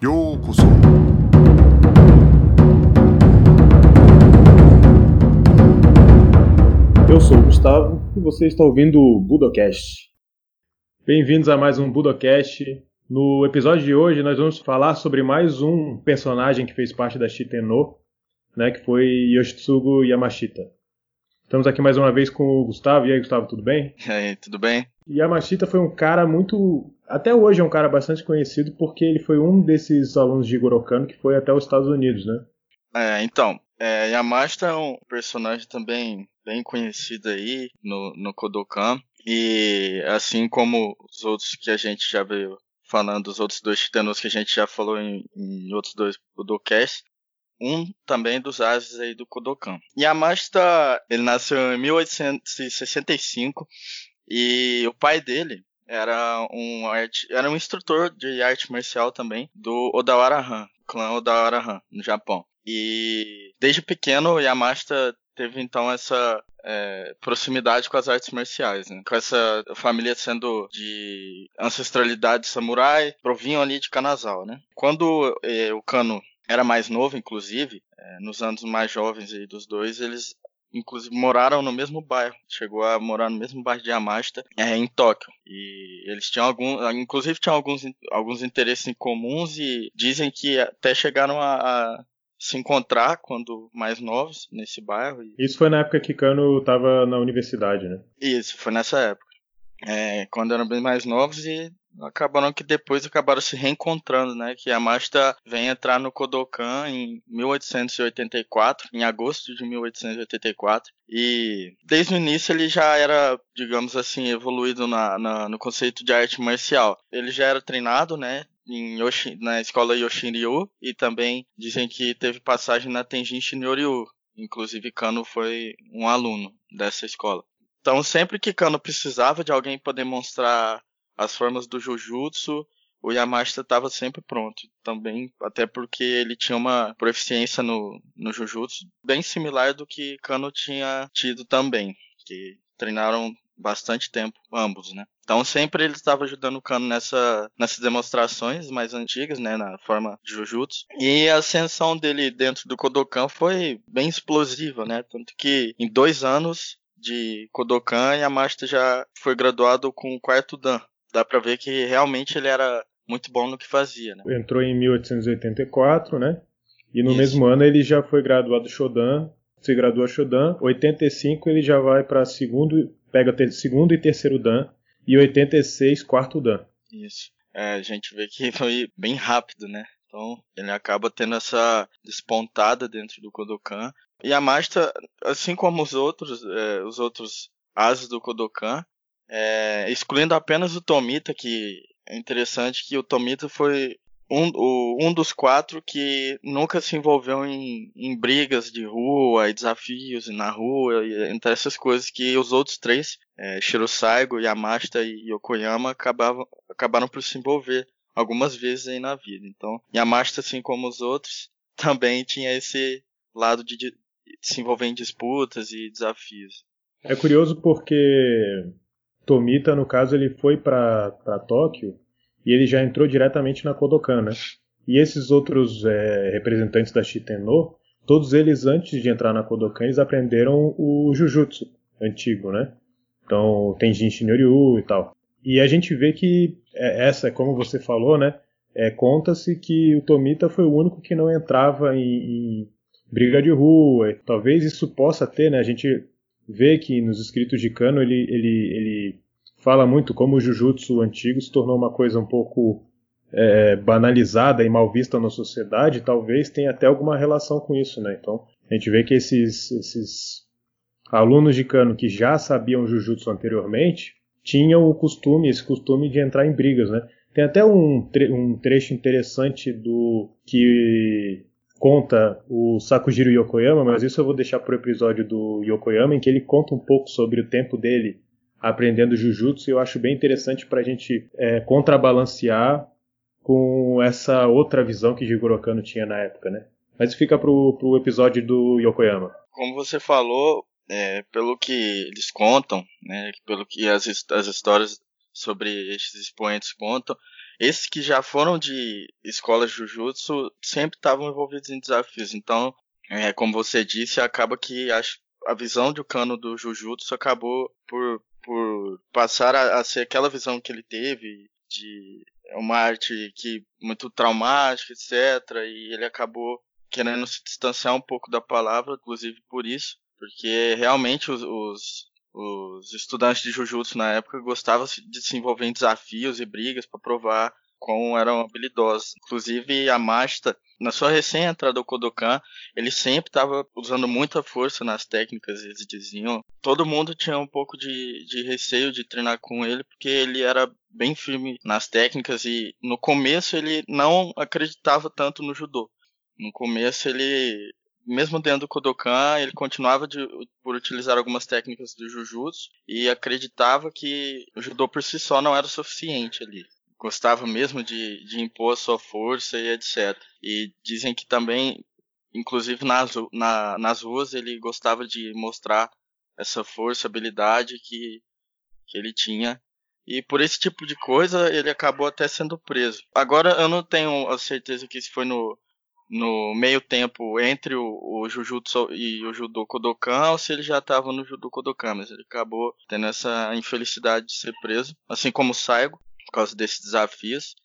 ようこそEu sou o Gustavo e você está ouvindo o Budocast. Bem-vindos a mais um Budocast. No episódio de hoje nós vamos falar sobre mais um personagem que fez parte da Shiteno, né, que foi Yoshitsugu Yamashita. Estamos aqui mais uma vez com o Gustavo. E aí, Gustavo, tudo bem? E aí, tudo bem? Yamashita foi um cara muito. até hoje é um cara bastante conhecido porque ele foi um desses alunos de Jigoro Kano que foi até os Estados Unidos, né? É, então, é, Yamashita é um personagem também bem conhecido aí no, no Kodokan. E assim como os outros que a gente já veio falando, os outros dois titanos que a gente já falou em, em outros dois Kodocasts, um também dos ases aí do Kodokan. Yamashita, ele nasceu em 1865 e o pai dele era um arte, era um instrutor de arte marcial também do Odawara Han, clã Odawara Han, no Japão. E desde pequeno Yamashita teve então essa é, proximidade com as artes marciais, né? com essa família sendo de ancestralidade samurai, provinham ali de Kanazawa, né? Quando é, o Kano era mais novo, inclusive, é, nos anos mais jovens dos dois, eles inclusive moraram no mesmo bairro, chegou a morar no mesmo bairro de Yamashita, é, em Tóquio. E eles tinham algum, inclusive tinham alguns, alguns interesses em comuns e dizem que até chegaram a, a se encontrar quando mais novos nesse bairro. Isso foi na época que Kano estava na universidade, né? Isso, foi nessa época. É, quando eram bem mais novos e acabaram que depois acabaram se reencontrando, né? Que Yamashita vem entrar no Kodokan em 1884, em agosto de 1884, e desde o início ele já era, digamos assim, evoluído na, na no conceito de arte marcial. Ele já era treinado, né? Em Yoshi, na escola Yoshinryu e também dizem que teve passagem na Tenjin Shinryu. Inclusive Kano foi um aluno dessa escola. Então sempre que Kano precisava de alguém para demonstrar as formas do Jujutsu, o Yamashita estava sempre pronto. Também, até porque ele tinha uma proficiência no, no Jujutsu bem similar do que Kano tinha tido também. Que treinaram bastante tempo, ambos, né? Então sempre ele estava ajudando o Kano nessa, nessas demonstrações mais antigas, né, na forma de Jujutsu. E a ascensão dele dentro do Kodokan foi bem explosiva, né? Tanto que em dois anos de Kodokan, Yamashita já foi graduado com o quarto Dan. Dá pra ver que realmente ele era muito bom no que fazia, né? Entrou em 1884, né? E no Isso. mesmo ano ele já foi graduado Shodan, se graduou Shodan. 85 ele já vai para segundo, pega segundo e terceiro Dan e 86 quarto Dan. Isso. É, a gente vê que foi bem rápido, né? Então ele acaba tendo essa despontada dentro do Kodokan. E a Masta, assim como os outros, é, os outros ases do Kodokan, é, excluindo apenas o Tomita, que é interessante que o Tomita foi um, o, um dos quatro que nunca se envolveu em, em brigas de rua e desafios na rua, e, entre essas coisas que os outros três, é, Shirosaigo, Yamashita e Yokoyama, acabavam, acabaram por se envolver algumas vezes aí na vida. Então, Yamashita, assim como os outros, também tinha esse lado de, de se envolver em disputas e desafios. É curioso porque Tomita, no caso, ele foi para Tóquio e ele já entrou diretamente na Kodokan, né? E esses outros é, representantes da Shiteno, todos eles antes de entrar na Kodokan, eles aprenderam o Jujutsu antigo, né? Então, Tenjin Shinryu e tal. E a gente vê que é, essa, como você falou, né? É, Conta-se que o Tomita foi o único que não entrava em, em briga de rua. Talvez isso possa ter, né? A gente vê que nos escritos de Kano ele, ele, ele fala muito como o Jujutsu antigo se tornou uma coisa um pouco é, banalizada e mal vista na sociedade, talvez tenha até alguma relação com isso, né? Então a gente vê que esses, esses alunos de Kano que já sabiam Jujutsu anteriormente tinham o costume, esse costume de entrar em brigas, né? Tem até um, tre um trecho interessante do que conta o Sakujiro Yokoyama, mas isso eu vou deixar para o episódio do Yokoyama, em que ele conta um pouco sobre o tempo dele aprendendo Jujutsu, e eu acho bem interessante para a gente é, contrabalancear com essa outra visão que Jigoro Kano tinha na época, né? Mas fica pro, pro episódio do Yokoyama. Como você falou, é, pelo que eles contam, né, pelo que as, as histórias sobre esses expoentes contam, esses que já foram de escolas de Jujutsu sempre estavam envolvidos em desafios. Então, é, como você disse, acaba que a, a visão do cano do Jujutsu acabou por, por passar a, a ser aquela visão que ele teve de uma arte que muito traumática, etc. E ele acabou querendo se distanciar um pouco da palavra, inclusive por isso, porque realmente os, os, os estudantes de Jujutsu na época gostavam de se envolver em desafios e brigas para provar quão eram habilidosos. Inclusive, a Masta, na sua recém-entrada ao Kodokan, ele sempre estava usando muita força nas técnicas. Eles diziam. Todo mundo tinha um pouco de, de receio de treinar com ele, porque ele era bem firme nas técnicas e no começo ele não acreditava tanto no judô. No começo ele, mesmo dentro do Kodokan, ele continuava de, por utilizar algumas técnicas do Jujutsu e acreditava que o judô por si só não era o suficiente ali gostava mesmo de, de impor a sua força e etc. E dizem que também, inclusive nas, na, nas ruas, ele gostava de mostrar essa força, habilidade que, que ele tinha. E por esse tipo de coisa, ele acabou até sendo preso. Agora, eu não tenho a certeza que isso foi no, no meio tempo entre o, o Jujutsu e o Judo Kodokan ou se ele já estava no Judo Kodokan, mas ele acabou tendo essa infelicidade de ser preso, assim como o Saigo por causa desses desafios.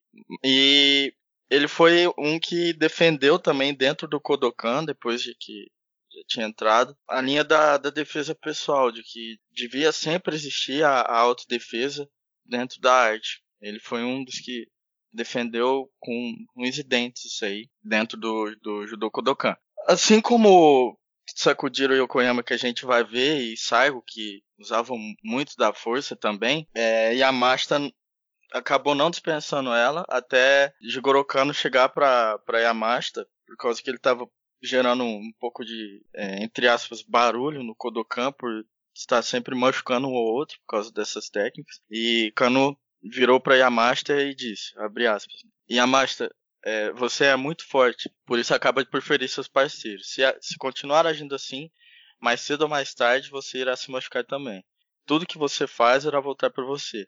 E ele foi um que defendeu também dentro do Kodokan, depois de que já tinha entrado, a linha da, da defesa pessoal, de que devia sempre existir a, a autodefesa dentro da arte. Ele foi um dos que defendeu com uns dentes isso aí, dentro do, do Judo Kodokan. Assim como Sakujiro Yokoyama que a gente vai ver e Saigo que usavam muito da força também, é, Yamashita acabou não dispensando ela até Jigoro Kano chegar para Yamashita, por causa que ele estava gerando um pouco de, é, entre aspas, barulho no Kodokan por estar sempre machucando um ou outro por causa dessas técnicas. E Kano virou para Yamashita e disse, abre aspas, Yamashita, é, você é muito forte, por isso acaba de preferir seus parceiros. Se, se continuar agindo assim, mais cedo ou mais tarde você irá se machucar também. Tudo que você faz irá voltar para você.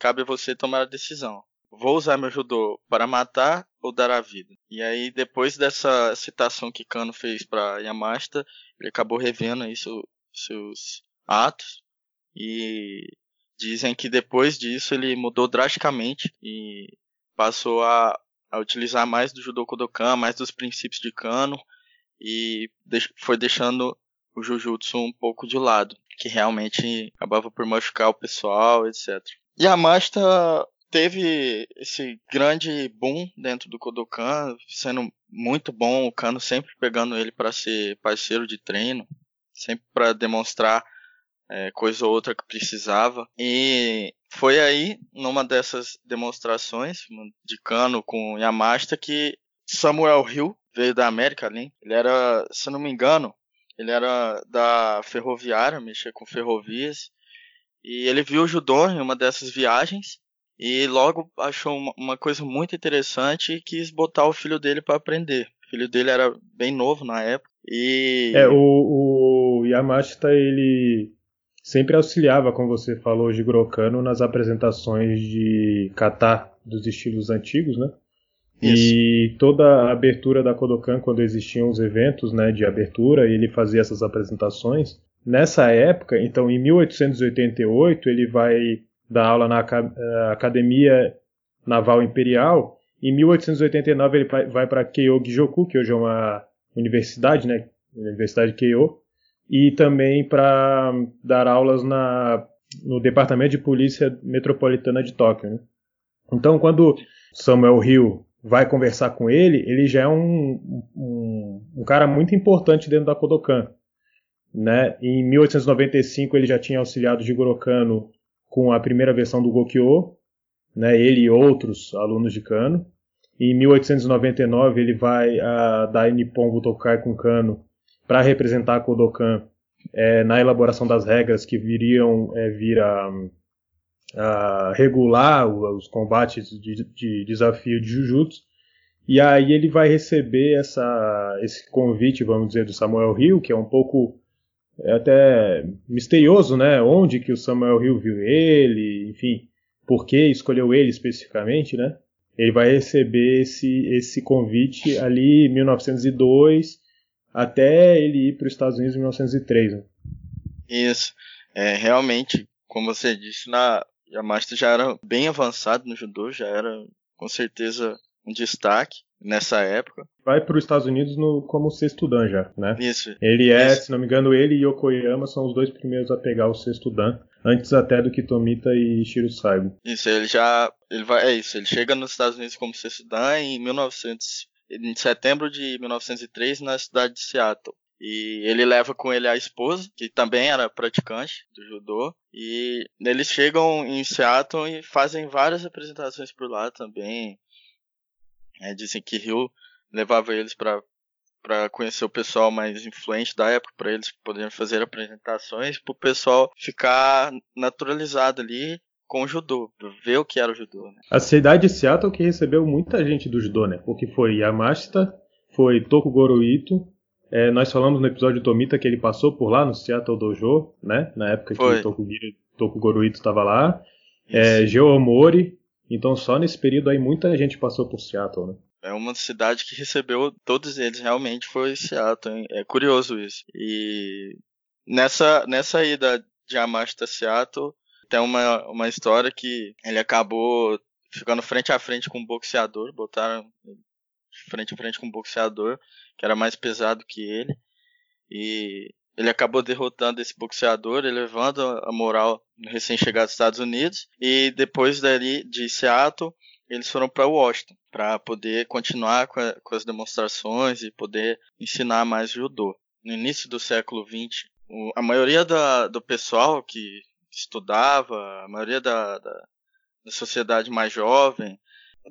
Cabe a você tomar a decisão. Vou usar meu judô para matar ou dar a vida? E aí, depois dessa citação que Kano fez para Yamashita, ele acabou revendo aí seu, seus atos e dizem que depois disso ele mudou drasticamente e passou a, a utilizar mais do judô Kodokan, mais dos princípios de Kano e foi deixando o Jujutsu um pouco de lado, que realmente acabava por machucar o pessoal, etc. Yamashita teve esse grande boom dentro do Kodokan, sendo muito bom, o Kano sempre pegando ele para ser parceiro de treino, sempre para demonstrar é, coisa ou outra que precisava. E foi aí, numa dessas demonstrações de Kano com Yamashita, que Samuel Hill veio da América ali. Ele era, se não me engano, ele era da ferroviária, mexia com ferrovias. E ele viu o judô em uma dessas viagens e logo achou uma, uma coisa muito interessante e quis botar o filho dele para aprender. O filho dele era bem novo na época. E é o, o Yamashita ele sempre auxiliava, como você falou, de Grokano nas apresentações de kata dos estilos antigos, né? Isso. E toda a abertura da Kodokan, quando existiam os eventos né, de abertura, ele fazia essas apresentações. Nessa época, então em 1888, ele vai dar aula na eh, Academia Naval Imperial. Em 1889 ele vai para Keio Gijoku, que hoje é uma universidade, né? Universidade Keio, e também para dar aulas na, no Departamento de Polícia Metropolitana de Tóquio. Né? Então, quando Samuel Hill vai conversar com ele, ele já é um, um, um cara muito importante dentro da Kodokan. Né? Em 1895 ele já tinha auxiliado Jigoro Kano com a primeira versão do Gokyo, né? ele e outros alunos de Kano. Em 1899 ele vai a Dai Nippon Butokai com Kano para representar a Kodokan é, na elaboração das regras que viriam é, vir a, a regular os combates de, de, desafio de Jujutsu. E aí ele vai receber essa, esse convite, vamos dizer, do Samuel Hill, que é um pouco é até misterioso, né? Onde que o Samuel Hill viu ele, enfim, por que escolheu ele especificamente, né? Ele vai receber esse, esse convite ali em 1902 até ele ir para os Estados Unidos em 1903. Né? Isso. É, realmente, como você disse, na, Yamashita já era bem avançado no judô, já era com certeza um destaque nessa época. Vai para os Estados Unidos no, como sexto dan já, né? Isso. Ele é, isso. se não me engano, ele e Yokoyama são os dois primeiros a pegar o sexto dan, antes até do Kitomita e Shiro Saigo. Isso, ele já, ele vai, é isso, ele chega nos Estados Unidos como sexto dan em 1900, em setembro de 1903 na cidade de Seattle. E ele leva com ele a esposa, que também era praticante do judô. E eles chegam em Seattle e fazem várias apresentações por lá também. É, dizem que Rio levava eles para para conhecer o pessoal mais influente da época, para eles poderem fazer apresentações, para o pessoal ficar naturalizado ali com o judô, ver o que era o judô. Né? A cidade de Seattle que recebeu muita gente do judô, né? Porque foi Yamashita, foi Tokugoro Ito, é, nós falamos no episódio Tomita que ele passou por lá no Seattle Dojo, né? Na época Foi. que o Tokugoro Ito estava lá. É, Geomori. Então só nesse período aí muita gente passou por Seattle, né? É uma cidade que recebeu todos eles, realmente foi Seattle. Hein? É curioso isso. E nessa, nessa ida de Yamashita Seattle, tem uma, uma história que ele acabou ficando frente a frente com um boxeador, botaram frente a frente com um boxeador que era mais pesado que ele. E ele acabou derrotando esse boxeador, elevando a moral no recém-chegado dos Estados Unidos. E depois dali de Seattle, eles foram para Washington para poder continuar com, a, com, as demonstrações e poder ensinar mais judô. No início do século XX, a maioria da, do pessoal que estudava, a maioria da, da, da sociedade mais jovem,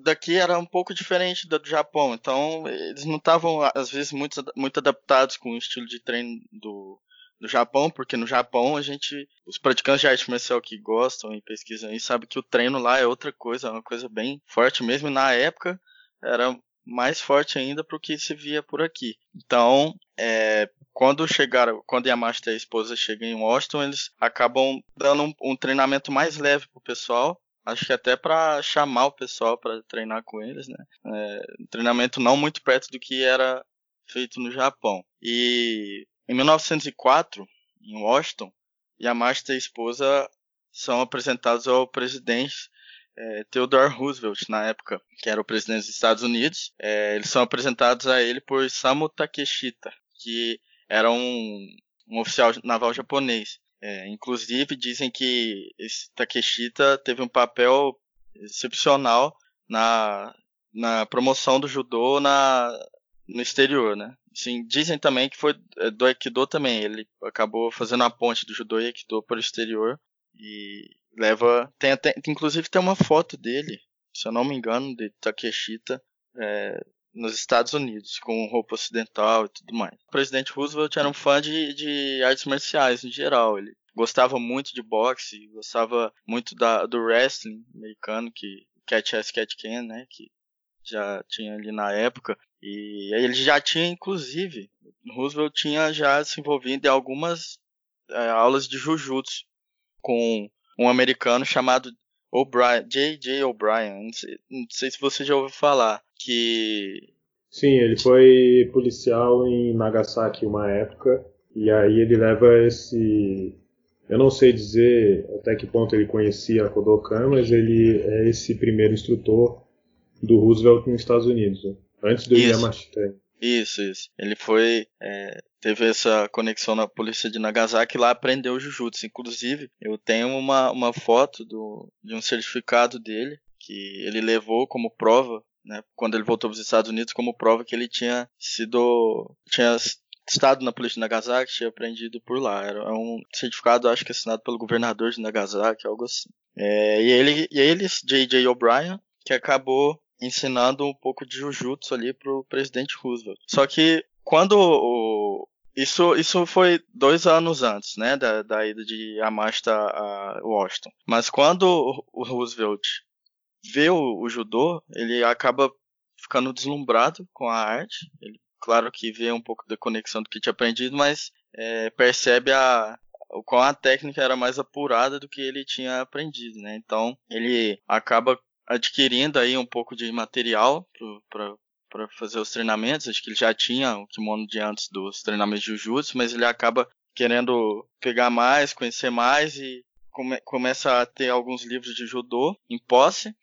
daqui era um pouco diferente do Japão, então eles não estavam, às vezes, muito, muito adaptados com o estilo de treino do, do Japão, porque no Japão a gente, os praticantes de arte marcial que gostam e pesquisam aí, sabem que o treino lá é outra coisa, é uma coisa bem forte mesmo, e na época era mais forte ainda para o que se via por aqui. Então, é, quando chegaram, quando Yamashita e a esposa chegam em Washington, eles acabam dando um, um treinamento mais leve pro pessoal, Acho que até para chamar o pessoal para treinar com eles, né? É, um treinamento não muito perto do que era feito no Japão. E em 1904, em Washington, Yamashita e a esposa são apresentados ao presidente é, Theodore Roosevelt, na época, que era o presidente dos Estados Unidos. É, eles são apresentados a ele por Samu Takeshita, que era um, um oficial naval japonês. É, inclusive dizem que esse Takeshita teve um papel excepcional na, na promoção do judô na, no exterior, né? Dizem também que foi é, do Aikido também. Ele acabou fazendo a ponte do judô e Aikido para o exterior e leva, tem até, inclusive tem uma foto dele, se eu não me engano, de Takeshita é, nos Estados Unidos, com roupa ocidental e tudo mais. O presidente Roosevelt era um fã de, de artes marciais em geral. Ele gostava muito de boxe, gostava muito da, do wrestling americano, que Catch As Catch Can, né, que já tinha ali na época. E ele já tinha, inclusive, Roosevelt tinha já se envolvido em algumas é, aulas de Jujutsu com um americano chamado O'Brien, J.J. O'Brien. Não, não sei, se você já ouviu falar que. Sim, ele foi policial em Nagasaki uma época. E aí ele leva esse. Eu não sei dizer até que ponto ele conhecia a Kodokan, mas ele é esse primeiro instrutor do Roosevelt nos Estados Unidos, né? antes do Yamashita. Isso, isso. Ele foi. É, teve essa conexão na polícia de Nagasaki e lá aprendeu Jujutsu. Inclusive, eu tenho uma, uma foto do, de um certificado dele que ele levou como prova né, quando ele voltou para os Estados Unidos, como prova que ele tinha sido. tinha estado na polícia de Nagasaki, tinha aprendido por lá. Era um certificado, acho que assinado pelo governador de Nagasaki, algo assim. É, e ele, e eles, J.J. O'Brien, que acabou ensinando um pouco de Jujutsu ali pro presidente Roosevelt. Só que quando o, isso, isso foi dois anos antes, né, da, da ida de Yamashita a Washington. Mas quando o Roosevelt vê o, o judô, ele acaba ficando deslumbrado com a arte. Ele, claro que vê um pouco da conexão do que tinha aprendido, mas é, percebe a, o qual a técnica era mais apurada do que ele tinha aprendido, né? Então ele acaba adquirindo aí um pouco de material para fazer os treinamentos. Acho que ele já tinha o kimono de antes dos treinamentos de Jujutsu, mas ele acaba querendo pegar mais, conhecer mais e come, começa a ter alguns livros de judô em posse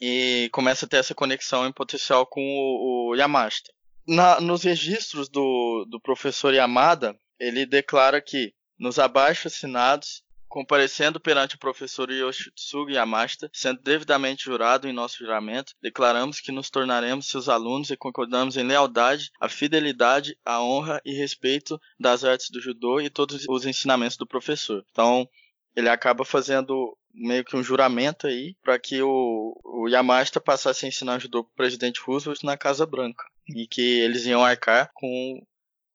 e começa a ter essa conexão em potencial com o, o Yamashita. Na, nos registros do, do professor Yamada, ele declara que nos abaixo assinados comparecendo perante o professor Yoshitsugu Yamashita, sendo devidamente jurado em nosso juramento, declaramos que nos tornaremos seus alunos e concordamos em lealdade, a fidelidade, a honra e respeito das artes do judô e todos os ensinamentos do professor. Então, ele acaba fazendo meio que um juramento aí para que o, o Yamashita passasse a ensinar judô para o presidente Roosevelt na Casa Branca e que eles iam arcar com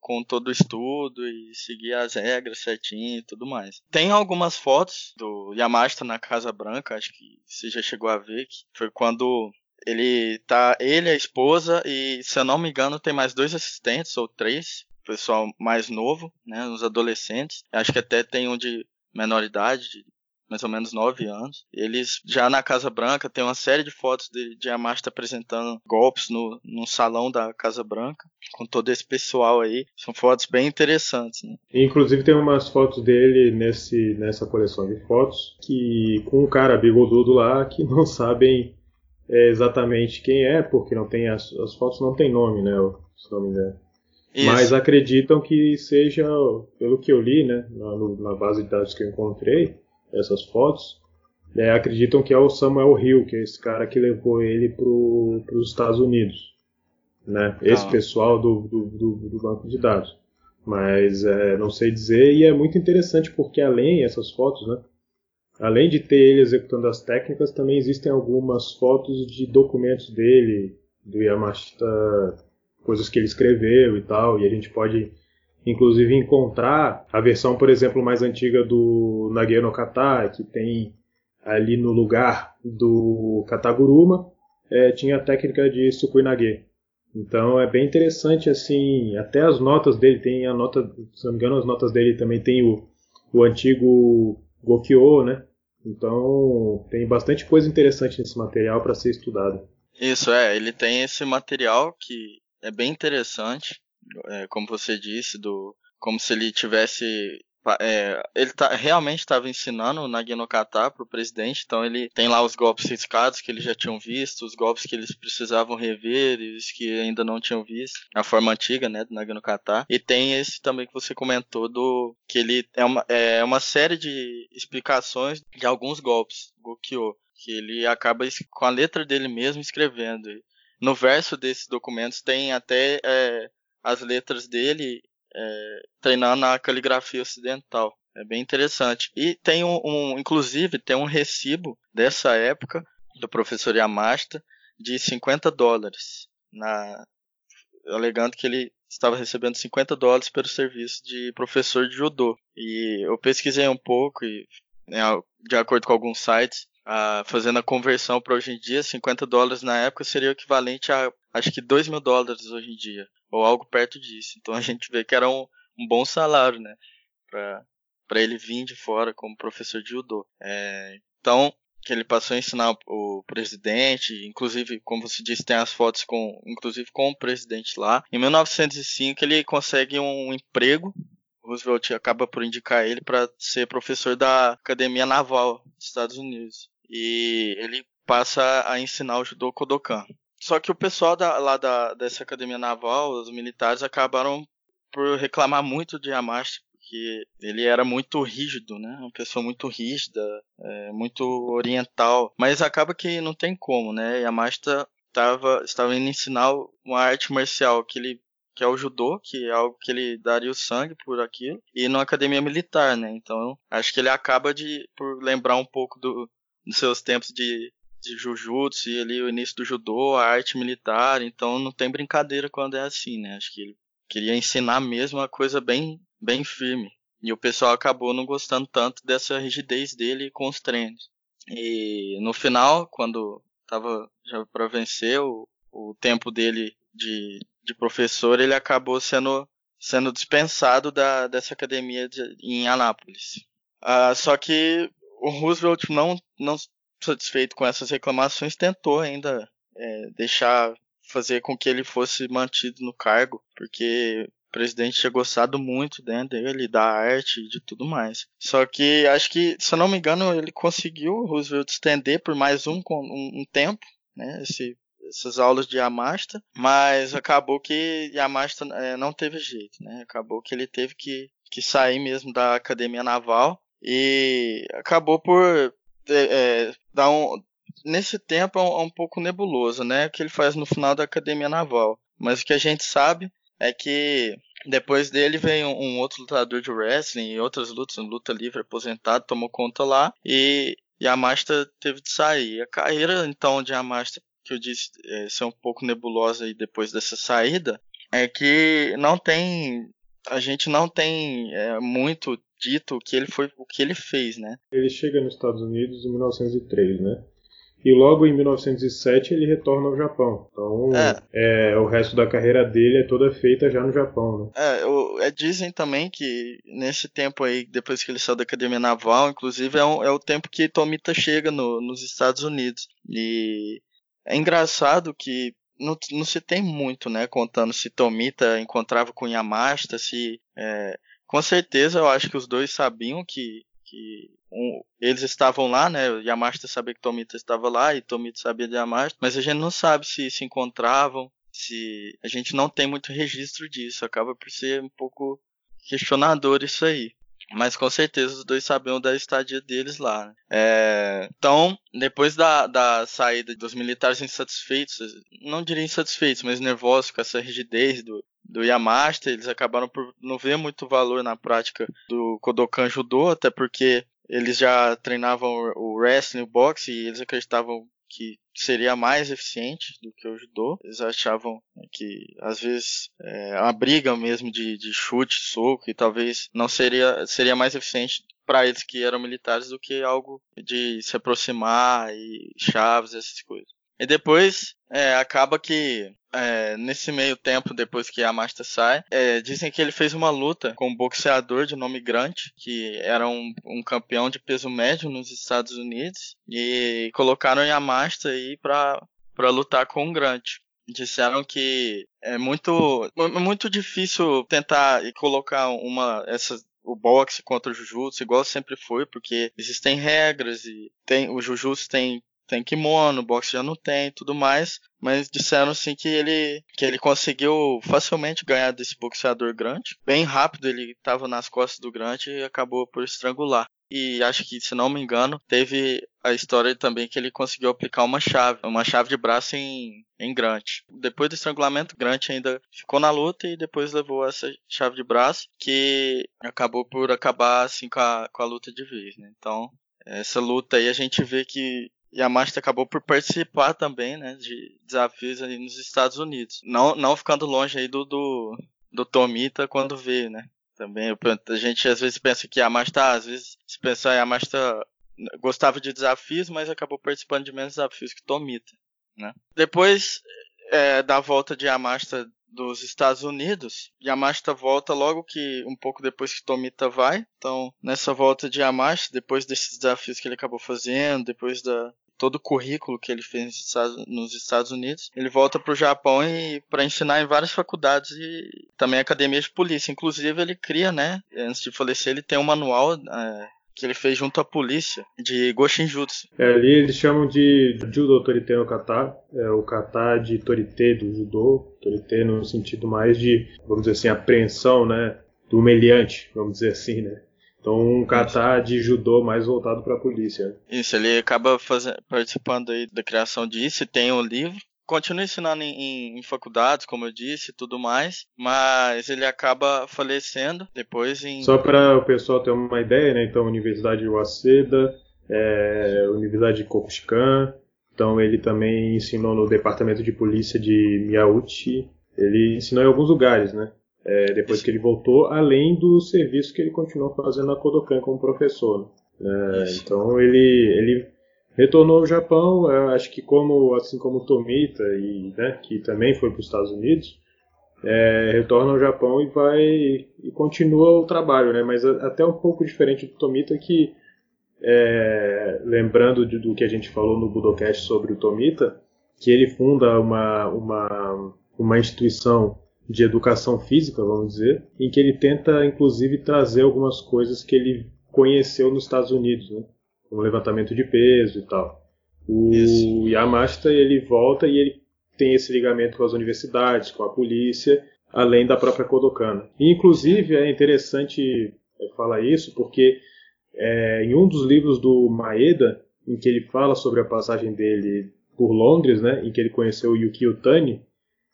com todo o estudo e seguir as regras certinho e tudo mais. Tem algumas fotos do Yamashita na Casa Branca, acho que você já chegou a ver, que foi quando ele tá, ele, a esposa e, se eu não me engano, tem mais dois assistentes ou três, pessoal mais novo, né, os adolescentes. Acho que até tem um de menor idade, de mais ou menos nove anos. Eles já na Casa Branca tem uma série de fotos de, de Yamashita apresentando golpes no, no salão da Casa Branca, com todo esse pessoal aí. São fotos bem interessantes, né? Inclusive tem umas fotos dele nesse, nessa coleção de fotos que com um cara bigodudo lá que não sabem é, exatamente quem é, porque não tem as, as fotos não tem nome, né? Se não me engano. Isso. Mas acreditam que seja, pelo que eu li, né, na, na base de dados que eu encontrei, essas fotos, é, acreditam que é o Samuel Hill, que é esse cara que levou ele para os Estados Unidos. Né? Esse ah. pessoal do, do, do, do, banco de dados. Mas é, não sei dizer, e é muito interessante porque além essas fotos, né? Além de ter ele executando as técnicas, também existem algumas fotos de documentos dele, do Yamashita, coisas que ele escreveu e tal, e a gente pode inclusive encontrar a versão, por exemplo, mais antiga do Nage no Kata, que tem ali no lugar do Kataguruma, é, tinha a técnica de Sukui Nage. Então é bem interessante assim, até as notas dele tem a nota, se não me engano, as notas dele também tem o, o antigo Gokyo, né? Então tem bastante coisa interessante nesse material para ser estudado. Isso é, ele tem esse material que é bem interessante é, como você disse, do como se ele tivesse é, ele tá, realmente estava ensinando o Naginokata para o presidente, então ele tem lá os golpes riscados que eles já tinham visto, os golpes que eles precisavam rever, os que ainda não tinham visto, a forma antiga né, do Naginokata. E tem esse também que você comentou, do que ele é uma, é uma série de explicações de alguns golpes, Gokyo, que ele acaba com a letra dele mesmo escrevendo. No verso desses documentos tem até é, as letras dele é, treinando a caligrafia ocidental. É bem interessante. E tem um, um, inclusive, tem um recibo dessa época do professor Yamashita de 50 dólares, na, alegando que ele estava recebendo 50 dólares pelo serviço de professor de judô. E eu pesquisei um pouco e, né, de acordo com alguns sites, fazendo a conversão para hoje em dia, 50 dólares na época seria o equivalente a acho que 2 mil dólares hoje em dia ou algo perto disso. Então a gente vê que era um, um bom salário, né, para ele vir de fora como professor de judô. É, então que ele passou a ensinar o presidente, inclusive, como você disse, tem as fotos com, inclusive com o presidente lá. Em 1905 ele consegue um emprego. Roosevelt acaba por indicar ele para ser professor da Academia Naval dos Estados Unidos. E ele passa a ensinar o judô Kodokan. Só que o pessoal da, lá da, dessa academia naval, os militares, acabaram por reclamar muito de Yamashita, porque ele era muito rígido, né? Uma pessoa muito rígida, é, muito oriental. Mas acaba que não tem como, né? Yamashita tava, estava indo ensinar uma arte marcial que ele que é o judô, que é algo que ele daria o sangue por aquilo, e numa academia militar, né? Então, acho que ele acaba de por lembrar um pouco do, dos seus tempos de de Jujutsu e ali o início do judô, a arte militar, então não tem brincadeira quando é assim, né? Acho que ele queria ensinar mesmo uma coisa bem, bem firme. E o pessoal acabou não gostando tanto dessa rigidez dele com os treinos. E no final, quando tava já para vencer o, o tempo dele de, de professor, ele acabou sendo, sendo dispensado da, dessa academia de, em Anápolis. Uh, só que o Roosevelt não, não satisfeito com essas reclamações, tentou ainda é, deixar fazer com que ele fosse mantido no cargo, porque o presidente tinha gostado muito né, dele, da arte e de tudo mais. Só que acho que, se eu não me engano, ele conseguiu Roosevelt estender por mais um, um, um tempo, né, esse, essas aulas de Yamasta, mas acabou que Yamasta é, não teve jeito, né? Acabou que ele teve que, que sair mesmo da academia naval e acabou por é, dar um, nesse tempo é um, é um, pouco nebuloso, né? O que ele faz no final da academia naval. Mas o que a gente sabe é que depois dele veio um, um outro lutador de wrestling e outras lutas, luta livre aposentado, tomou conta lá e Yamasta teve de sair. A carreira então de Yamasta, que eu disse é, ser um pouco nebulosa aí depois dessa saída, é que não tem a gente não tem é, muito dito o que ele foi, o que ele fez, né? Ele chega nos Estados Unidos em 1903, né? E logo em 1907 ele retorna ao Japão. Então, é. É, o resto da carreira dele é toda feita já no Japão, né? É, o, é, dizem também que nesse tempo aí, depois que ele saiu da Academia Naval, inclusive, é, um, é o tempo que Tomita chega no, nos Estados Unidos. E é engraçado que não, não se tem muito, né, contando se Tomita encontrava com Yamasta, se... É, com certeza eu acho que os dois sabiam que que um, eles estavam lá, né? Yamasta sabia que Tomita estava lá e Tomita sabia de Yamasta, mas a gente não sabe se se encontravam, se a gente não tem muito registro disso, acaba por ser um pouco questionador isso aí. Mas com certeza os dois sabiam da estadia deles lá. Né? É, então, depois da, da saída dos militares insatisfeitos, não diria insatisfeitos, mas nervosos com essa rigidez do, do Yamasta, eles acabaram por não ver muito valor na prática do Kodokan Judô, até porque eles já treinavam o wrestling, o boxe, e eles acreditavam que seria mais eficiente do que o judô. Eles achavam que às vezes é, a briga mesmo de, de chute, soco, e talvez não seria seria mais eficiente para eles que eram militares do que algo de se aproximar e chaves essas coisas. E depois é, acaba que é, nesse meio tempo, depois que a Master sai, é, dizem que ele fez uma luta com um boxeador de nome Grant, que era um, um campeão de peso médio nos Estados Unidos, e colocaram Yamasta aí pra, lutar com o Grant. Disseram que é muito, muito difícil tentar colocar uma, o boxe contra o jiu-jitsu igual sempre foi, porque existem regras e tem, o jiu-jitsu tem tem kimono, boxe já não tem, tudo mais, mas disseram assim que ele que ele conseguiu facilmente ganhar desse boxeador grande, bem rápido ele estava nas costas do grande e acabou por estrangular. E acho que, se não me engano, teve a história também que ele conseguiu aplicar uma chave, uma chave de braço em, em Grant. Depois do estrangulamento, Grant ainda ficou na luta e depois levou essa chave de braço, que acabou por acabar assim com a, com a luta de vez. Né? Então, essa luta aí a gente vê que Yamashita acabou por participar também, né, de desafios aí nos Estados Unidos. Não, não ficando longe aí do, do, do Tomita quando vê, né. Também a gente às vezes pensa que Yamashita, às vezes se pensar Yamashita gostava de desafios, mas acabou participando de menos desafios que Tomita, né. Depois é, da volta de Yamashita dos Estados Unidos. Yamashita volta logo que um pouco depois que Tomita vai. Então, nessa volta de Yamashita, depois desses desafios que ele acabou fazendo, depois da todo o currículo que ele fez nos Estados Unidos, ele volta para o Japão e para ensinar em várias faculdades e também academias de polícia. Inclusive, ele cria, né? Antes de falecer, ele tem um manual é, que ele fez junto à polícia de Goshinjutsu. É, ali eles chamam de Judo Torite no Kata, é o kata de Torite do judô, Torite no sentido mais de, vamos dizer assim, apreensão, né, do humilhante, vamos dizer assim, né. Então um kata de judô mais voltado para a polícia. Isso, ele acaba fazendo, participando aí da criação disso, tem um livro continua ensinando em, em, em, faculdades, como eu disse, tudo mais, mas ele acaba falecendo depois em. Só para o pessoal ter uma ideia, né? Então, Universidade de Waseda, é, Universidade de Kokushikan, então ele também ensinou no Departamento de Polícia de Miyauchi, ele ensinou em alguns lugares, né? É, depois Isso. que ele voltou, além do serviço que ele continuou fazendo na Kodokan como professor. Né? É, então ele, ele retornou ao Japão, acho que como assim como Tomita e né, que também foi para os Estados Unidos, é, retorna ao Japão e vai e continua o trabalho, né? Mas até um pouco diferente do Tomita que é, lembrando de, do que a gente falou no Budocast sobre o Tomita, que ele funda uma, uma, uma instituição de educação física, vamos dizer, em que ele tenta, inclusive, trazer algumas coisas que ele conheceu nos Estados Unidos, né? como levantamento de peso e tal. O Isso. Yamashita ele volta e ele tem esse ligamento com as universidades, com a polícia, além da própria Kodokana. E, inclusive é interessante é, falar isso porque é, em um dos livros do Maeda, em que ele fala sobre a passagem dele por Londres, né, em que ele conheceu Yukio Tani,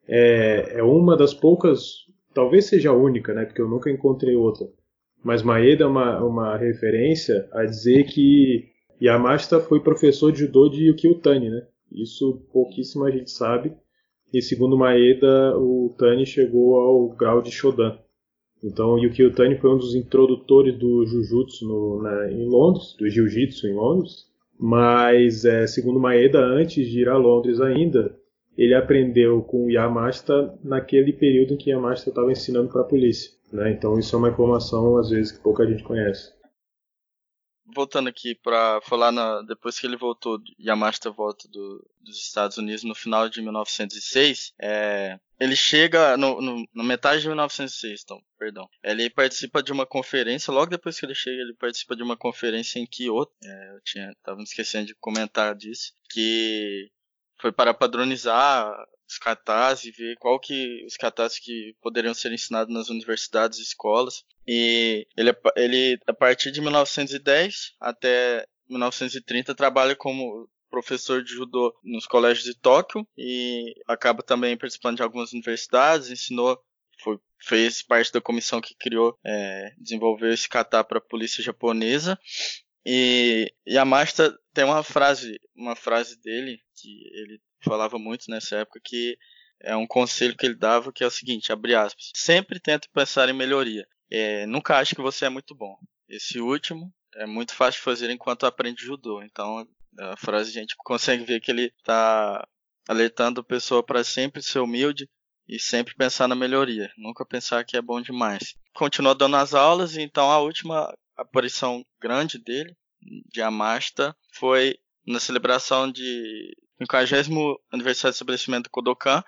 é, é uma das poucas, talvez seja a única, né, porque eu nunca encontrei outra, mas Maeda é uma, uma referência a dizer que Yamashita foi professor de judô de Yukio Tani, né? Isso pouquíssima gente sabe. E segundo Maeda, o Tani chegou ao grau de Shodan. Então, Yukio Tani foi um dos introdutores do Jujutsu no, na, em Londres, do Jiu-Jitsu em Londres. Mas, é, segundo Maeda, antes de ir a Londres ainda, ele aprendeu com o Yamashita naquele período em que Yamashita estava ensinando para a polícia. Né? Então, isso é uma informação, às vezes, que pouca gente conhece voltando aqui para falar na, depois que ele voltou, Yamashita volta do, dos Estados Unidos no final de 1906, é, ele chega no, no, na metade de 1906, então, perdão. Ele participa de uma conferência, logo depois que ele chega, ele participa de uma conferência em Kyoto. É, eu tinha, tava me esquecendo de comentar disso, que foi para padronizar os katas e ver qual que os katas que poderiam ser ensinados nas universidades e escolas. E ele, ele a partir de 1910 até 1930 trabalha como professor de judô nos colégios de Tóquio e acaba também participando de algumas universidades, ensinou foi, fez parte da comissão que criou, é, desenvolveu esse kata para a polícia japonesa. E Yamashita tem uma frase, uma frase dele que ele falava muito nessa época que é um conselho que ele dava que é o seguinte, abre aspas, sempre tente pensar em melhoria. É, nunca ache que você é muito bom. Esse último é muito fácil de fazer enquanto aprende judô. Então, a frase a gente consegue ver que ele está alertando a pessoa para sempre ser humilde e sempre pensar na melhoria, nunca pensar que é bom demais. Continuou dando as aulas e então a última aparição grande dele, de Amasta, foi na celebração de 50 aniversário do estabelecimento do Kodokan,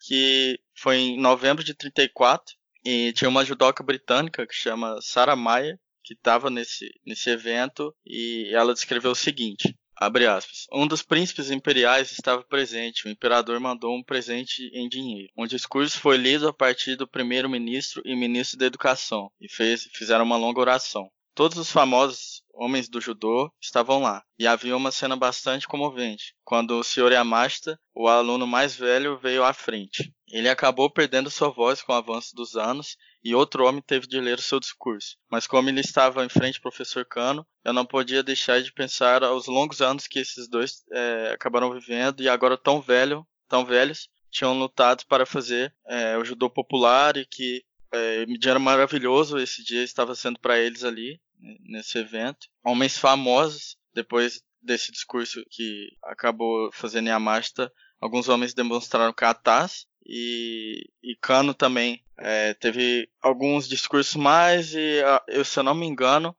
que foi em novembro de 34, e tinha uma judoca britânica que chama Sarah Maia, que estava nesse, nesse evento, e ela descreveu o seguinte, abre aspas, um dos príncipes imperiais estava presente, o imperador mandou um presente em dinheiro. Um discurso foi lido a partir do primeiro-ministro e ministro da educação, e fez, fizeram uma longa oração. Todos os famosos homens do judô estavam lá, e havia uma cena bastante comovente, quando o Sr. Yamashita, o aluno mais velho, veio à frente. Ele acabou perdendo sua voz com o avanço dos anos, e outro homem teve de ler o seu discurso. Mas como ele estava em frente ao professor Kano, eu não podia deixar de pensar aos longos anos que esses dois é, acabaram vivendo, e agora tão velho, tão velhos, tinham lutado para fazer é, o judô popular e que é, era maravilhoso esse dia estava sendo para eles ali nesse evento. Homens famosos, depois desse discurso que acabou fazendo Yamashita, alguns homens demonstraram katas e, e Kano também é, teve alguns discursos mais e eu, se eu não me engano,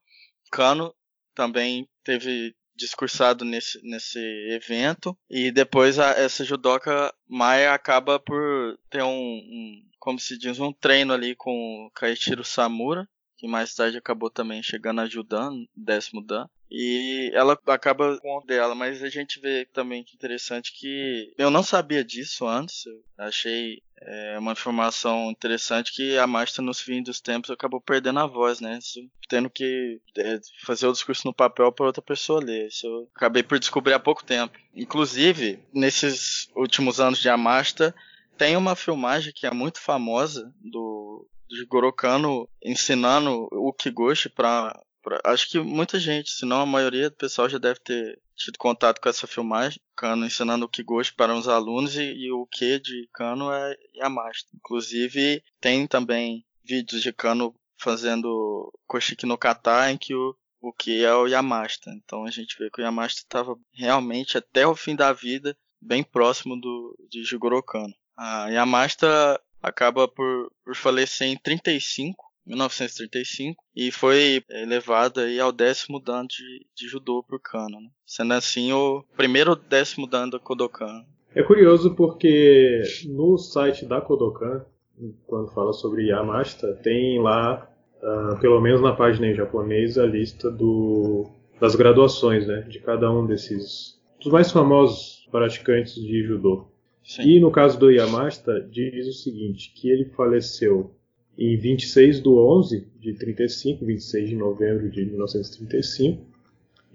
Kano também teve discursado nesse, nesse evento e depois a, essa judoca Maia acaba por ter um, um, como se diz um treino ali com Kaichiro Samura que mais tarde acabou também chegando a ajudando, décimo Dan. E ela acaba com o dela, mas a gente vê também que interessante que eu não sabia disso antes. Eu achei é, uma informação interessante que a Master nos fins dos tempos acabou perdendo a voz, né? Tendo que é, fazer o discurso no papel para outra pessoa ler. Isso eu acabei por descobrir há pouco tempo. Inclusive, nesses últimos anos de Amasta, tem uma filmagem que é muito famosa do de Gorokano ensinando o Kigoshi para acho que muita gente, se não a maioria do pessoal já deve ter tido contato com essa filmagem, Kano ensinando o Kigoshi para uns alunos e, e o que de Kano é Yamashita. Inclusive tem também vídeos de Kano fazendo Koshiki no Kata em que o o que é o Yamashita. Então a gente vê que o Yamashita estava realmente até o fim da vida bem próximo do de Jigoro Kano. A Yamashita acaba por, por falecer em 35, 1935 e foi elevado aí ao décimo dan de, de judô por Kano, né? sendo assim o primeiro décimo dan da Kodokan. É curioso porque no site da Kodokan, quando fala sobre Yamashita, tem lá, uh, pelo menos na página em japonês, a lista do, das graduações né, de cada um desses, dos mais famosos praticantes de judô. Sim. E no caso do Yamashita, diz o seguinte, que ele faleceu em 26 de 11 de 35, 26 de novembro de 1935,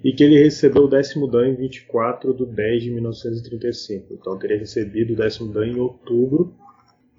e que ele recebeu o décimo dan em 24 de 10 de 1935. Então teria recebido o décimo dan em outubro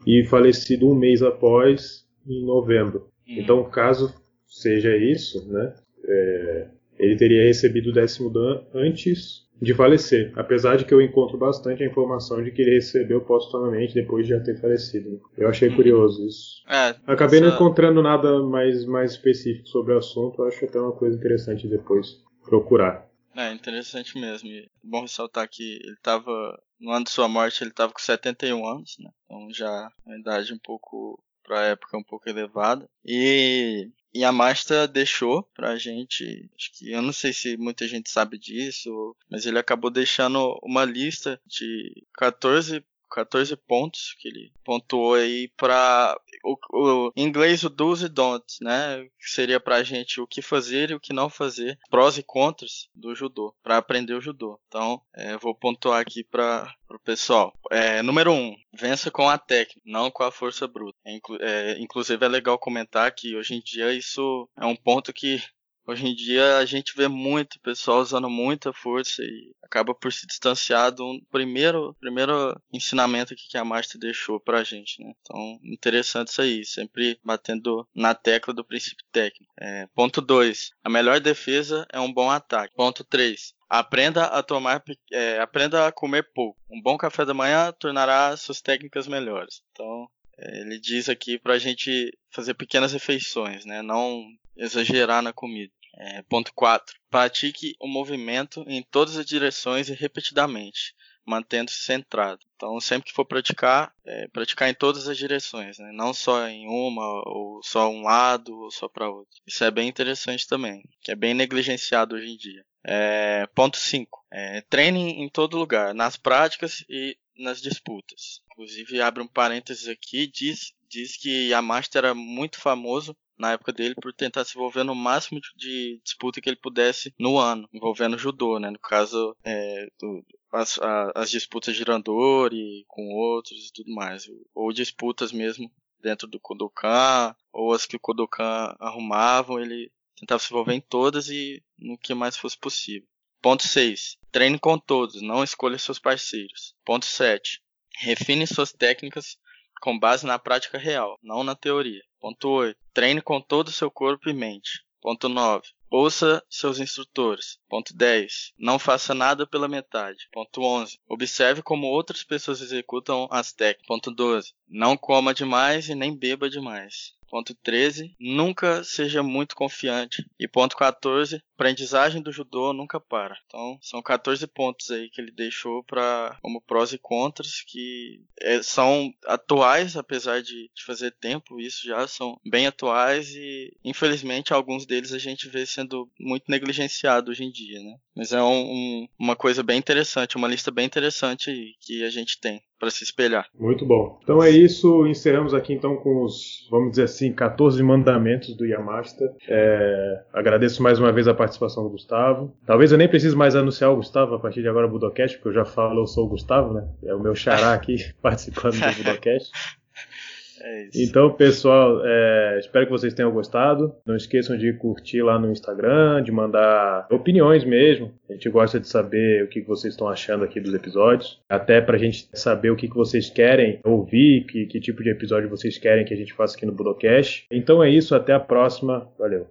e falecido um mês após, em novembro. Hum. Então, caso seja isso, né, é, ele teria recebido o décimo dan antes de falecer, apesar de que eu encontro bastante a informação de que ele recebeu postumamente depois de já ter falecido. Eu achei uhum. curioso isso. É, Acabei essa... não encontrando nada mais, mais específico sobre o assunto, acho até uma coisa interessante depois procurar. É, interessante mesmo. E bom ressaltar que ele estava, no ano de sua morte, ele estava com 71 anos, né? Então já uma idade um pouco, para a época, um pouco elevada. E e a Masta deixou pra gente, acho que eu não sei se muita gente sabe disso, mas ele acabou deixando uma lista de 14 14 pontos que ele pontuou aí para o, o, inglês o do's e don'ts, né? Que seria pra gente o que fazer e o que não fazer, prós e contras do judô, para aprender o judô. Então, é, vou pontuar aqui para o pessoal. É, número 1, um, vença com a técnica, não com a força bruta. É, é, inclusive é legal comentar que hoje em dia isso é um ponto que Hoje em dia a gente vê muito pessoal usando muita força e acaba por se distanciar do primeiro, primeiro ensinamento que a Master deixou pra gente, né? Então, interessante isso aí, sempre batendo na tecla do princípio técnico. É, ponto 2. A melhor defesa é um bom ataque. Ponto 3. Aprenda a tomar, é, aprenda a comer pouco. Um bom café da manhã tornará suas técnicas melhores. Então, ele diz aqui para a gente fazer pequenas refeições, né? Não exagerar na comida. É, ponto 4. Pratique o movimento em todas as direções e repetidamente, mantendo-se centrado. Então, sempre que for praticar, é, praticar em todas as direções, né? não só em uma, ou só um lado, ou só para outro. Isso é bem interessante também, que é bem negligenciado hoje em dia. É, ponto 5. É, treine em todo lugar, nas práticas e nas disputas. Inclusive, abre um parênteses aqui, diz, diz que Yamashita era muito famoso na época dele por tentar se envolver no máximo de disputa que ele pudesse no ano, envolvendo judô, né? No caso, é, do, as, a, as disputas de Randori com outros e tudo mais. Ou disputas mesmo dentro do Kodokan, ou as que o Kodokan arrumavam, ele tentava se envolver em todas e no que mais fosse possível. Ponto 6. Treine com todos, não escolha seus parceiros. Ponto 7. Refine suas técnicas com base na prática real, não na teoria. Ponto 8. Treine com todo o seu corpo e mente. Ponto 9. Ouça seus instrutores. Ponto 10. Não faça nada pela metade. Ponto 11. Observe como outras pessoas executam as técnicas. Ponto 12. Não coma demais e nem beba demais. Ponto 13. Nunca seja muito confiante. E ponto 14. Aprendizagem do judô nunca para. Então, são 14 pontos aí que ele deixou para como prós e contras que é, são atuais, apesar de, de, fazer tempo, isso já são bem atuais e infelizmente alguns deles a gente vê sendo muito negligenciado hoje em dia, né? Mas é um, um, uma coisa bem interessante, uma lista bem interessante aí que a gente tem para se espelhar. Muito bom. Então é isso, encerramos aqui então com os, vamos dizer assim, 14 mandamentos do Yamashita. É, agradeço mais uma vez a participação do Gustavo. Talvez eu nem precise mais anunciar o Gustavo a partir de agora Budocast, porque eu já falo, eu sou o Gustavo, né? É o meu xará aqui participando do Budocast. É então, pessoal, é, espero que vocês tenham gostado. Não esqueçam de curtir lá no Instagram, de mandar opiniões mesmo. A gente gosta de saber o que vocês estão achando aqui dos episódios. Até pra gente saber o que vocês querem ouvir, que, que tipo de episódio vocês querem que a gente faça aqui no Budocast. Então é isso, até a próxima. Valeu.